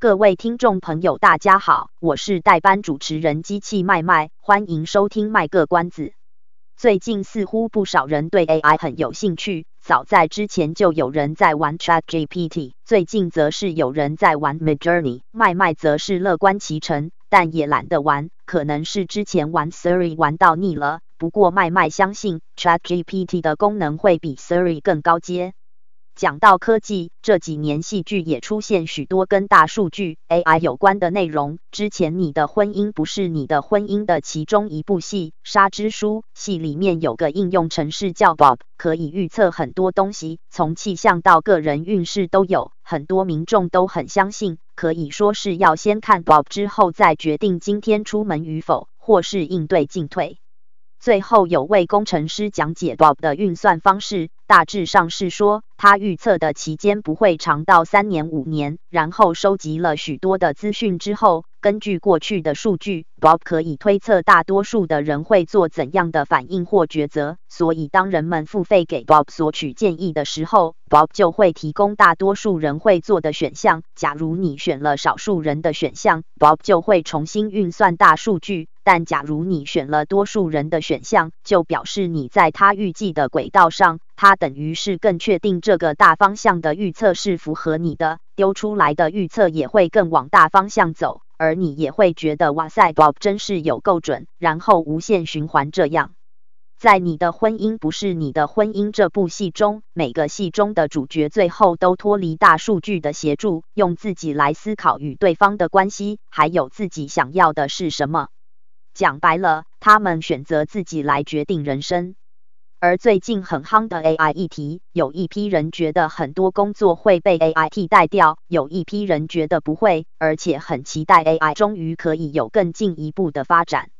各位听众朋友，大家好，我是代班主持人机器麦麦，欢迎收听卖个关子。最近似乎不少人对 AI 很有兴趣，早在之前就有人在玩 ChatGPT，最近则是有人在玩 Midjourney，麦麦则是乐观其成，但也懒得玩，可能是之前玩 Siri 玩到腻了。不过麦麦相信 ChatGPT 的功能会比 Siri 更高阶。讲到科技，这几年戏剧也出现许多跟大数据 AI 有关的内容。之前《你的婚姻不是你的婚姻》的其中一部戏《杀之书》，戏里面有个应用程式叫 Bob，可以预测很多东西，从气象到个人运势都有。很多民众都很相信，可以说是要先看 Bob 之后再决定今天出门与否，或是应对进退。最后有位工程师讲解 Bob 的运算方式，大致上是说，他预测的期间不会长到三年五年，然后收集了许多的资讯之后，根据过去的数据，Bob 可以推测大多数的人会做怎样的反应或抉择。所以当人们付费给 Bob 索取建议的时候，Bob 就会提供大多数人会做的选项。假如你选了少数人的选项，Bob 就会重新运算大数据。但假如你选了多数人的选项，就表示你在他预计的轨道上，他等于是更确定这个大方向的预测是符合你的，丢出来的预测也会更往大方向走，而你也会觉得哇塞，Bob 真是有够准，然后无限循环这样。在你的婚姻不是你的婚姻这部戏中，每个戏中的主角最后都脱离大数据的协助，用自己来思考与对方的关系，还有自己想要的是什么。讲白了，他们选择自己来决定人生。而最近很夯的 AI 议题，有一批人觉得很多工作会被 AI 替代掉，有一批人觉得不会，而且很期待 AI 终于可以有更进一步的发展。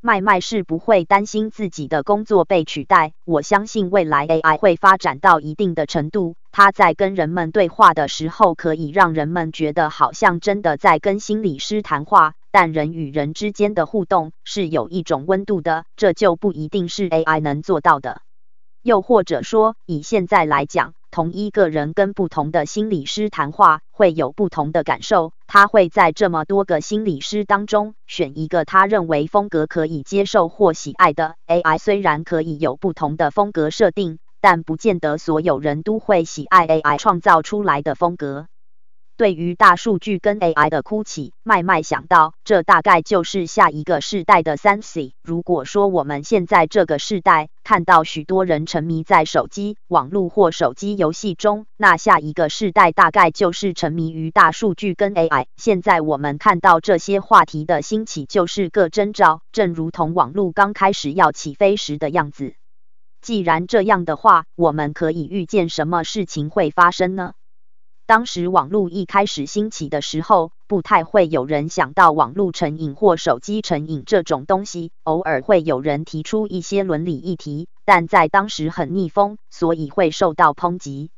麦麦是不会担心自己的工作被取代，我相信未来 AI 会发展到一定的程度，它在跟人们对话的时候，可以让人们觉得好像真的在跟心理师谈话。但人与人之间的互动是有一种温度的，这就不一定是 AI 能做到的。又或者说，以现在来讲，同一个人跟不同的心理师谈话，会有不同的感受。他会在这么多个心理师当中，选一个他认为风格可以接受或喜爱的。AI 虽然可以有不同的风格设定，但不见得所有人都会喜爱 AI 创造出来的风格。对于大数据跟 AI 的哭泣，麦麦想到，这大概就是下一个世代的 3C。如果说我们现在这个世代看到许多人沉迷在手机、网络或手机游戏中，那下一个世代大概就是沉迷于大数据跟 AI。现在我们看到这些话题的兴起，就是个征兆，正如同网络刚开始要起飞时的样子。既然这样的话，我们可以预见什么事情会发生呢？当时网络一开始兴起的时候，不太会有人想到网络成瘾或手机成瘾这种东西。偶尔会有人提出一些伦理议题，但在当时很逆风，所以会受到抨击。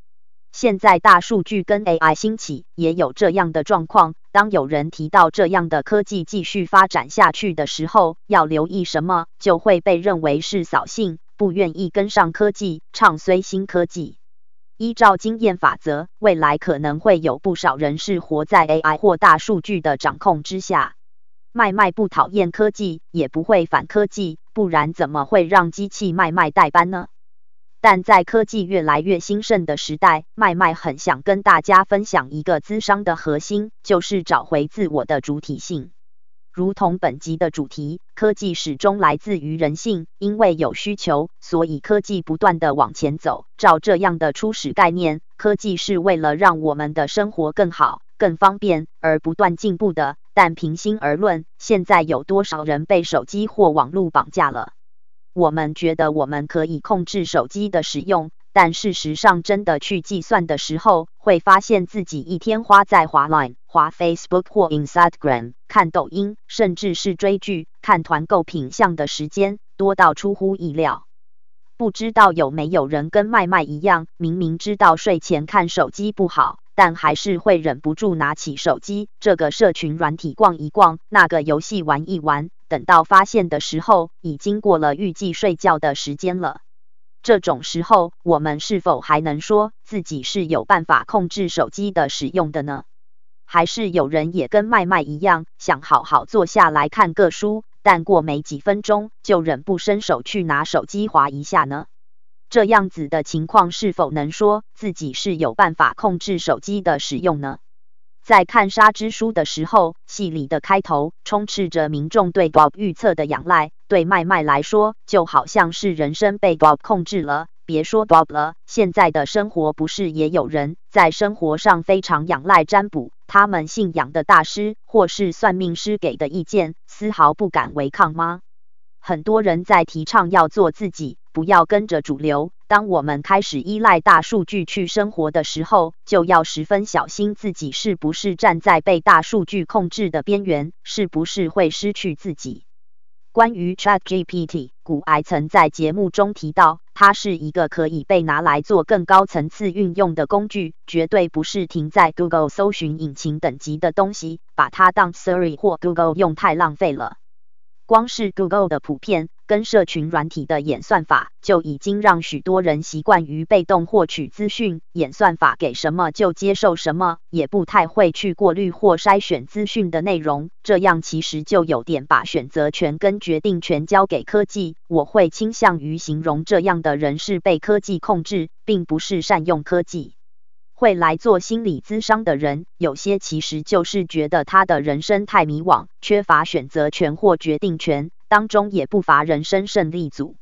现在大数据跟 AI 兴起，也有这样的状况。当有人提到这样的科技继续发展下去的时候，要留意什么，就会被认为是扫兴，不愿意跟上科技，唱衰新科技。依照经验法则，未来可能会有不少人是活在 AI 或大数据的掌控之下。麦麦不讨厌科技，也不会反科技，不然怎么会让机器麦麦代班呢？但在科技越来越兴盛的时代，麦麦很想跟大家分享一个资商的核心，就是找回自我的主体性。如同本集的主题，科技始终来自于人性，因为有需求，所以科技不断地往前走。照这样的初始概念，科技是为了让我们的生活更好、更方便而不断进步的。但平心而论，现在有多少人被手机或网络绑架了？我们觉得我们可以控制手机的使用，但事实上真的去计算的时候，会发现自己一天花在滑 Line、滑 Facebook 或 Instagram、看抖音，甚至是追剧、看团购品相的时间多到出乎意料。不知道有没有人跟麦麦一样，明明知道睡前看手机不好，但还是会忍不住拿起手机，这个社群软体逛一逛，那个游戏玩一玩。等到发现的时候，已经过了预计睡觉的时间了。这种时候，我们是否还能说自己是有办法控制手机的使用的呢？还是有人也跟麦麦一样，想好好坐下来看个书，但过没几分钟就忍不伸手去拿手机划一下呢？这样子的情况，是否能说自己是有办法控制手机的使用呢？在看《杀之书》的时候，戏里的开头充斥着民众对 Bob 预测的仰赖。对麦麦来说，就好像是人生被 Bob 控制了。别说 Bob 了，现在的生活不是也有人在生活上非常仰赖占卜，他们信仰的大师或是算命师给的意见，丝毫不敢违抗吗？很多人在提倡要做自己，不要跟着主流。当我们开始依赖大数据去生活的时候，就要十分小心自己是不是站在被大数据控制的边缘，是不是会失去自己。关于 ChatGPT，股癌曾在节目中提到，它是一个可以被拿来做更高层次运用的工具，绝对不是停在 Google 搜寻引擎等级的东西，把它当 Siri 或 Google 用太浪费了。光是 Google 的普遍跟社群软体的演算法，就已经让许多人习惯于被动获取资讯，演算法给什么就接受什么，也不太会去过滤或筛选资讯的内容。这样其实就有点把选择权跟决定权交给科技。我会倾向于形容这样的人是被科技控制，并不是善用科技。会来做心理咨商的人，有些其实就是觉得他的人生太迷惘，缺乏选择权或决定权，当中也不乏人生胜利组。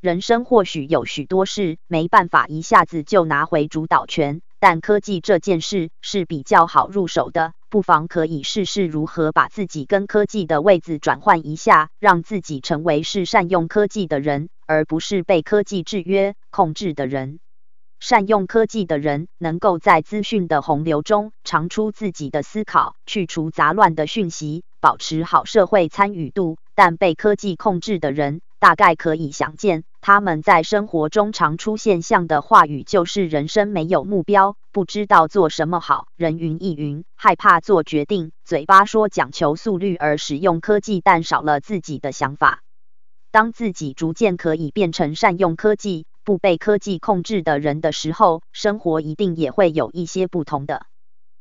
人生或许有许多事没办法一下子就拿回主导权，但科技这件事是比较好入手的，不妨可以试试如何把自己跟科技的位置转换一下，让自己成为是善用科技的人，而不是被科技制约控制的人。善用科技的人，能够在资讯的洪流中长出自己的思考，去除杂乱的讯息，保持好社会参与度。但被科技控制的人，大概可以想见，他们在生活中常出现像的话语，就是人生没有目标，不知道做什么好，人云亦云，害怕做决定，嘴巴说讲求速率而使用科技，但少了自己的想法。当自己逐渐可以变成善用科技，不被科技控制的人的时候，生活一定也会有一些不同的。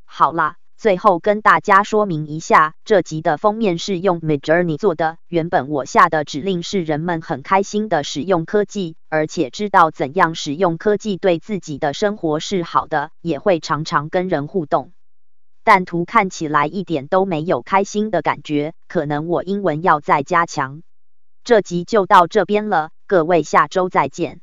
好啦，最后跟大家说明一下，这集的封面是用 Midjourney 做的。原本我下的指令是人们很开心的使用科技，而且知道怎样使用科技对自己的生活是好的，也会常常跟人互动。但图看起来一点都没有开心的感觉，可能我英文要再加强。这集就到这边了，各位下周再见。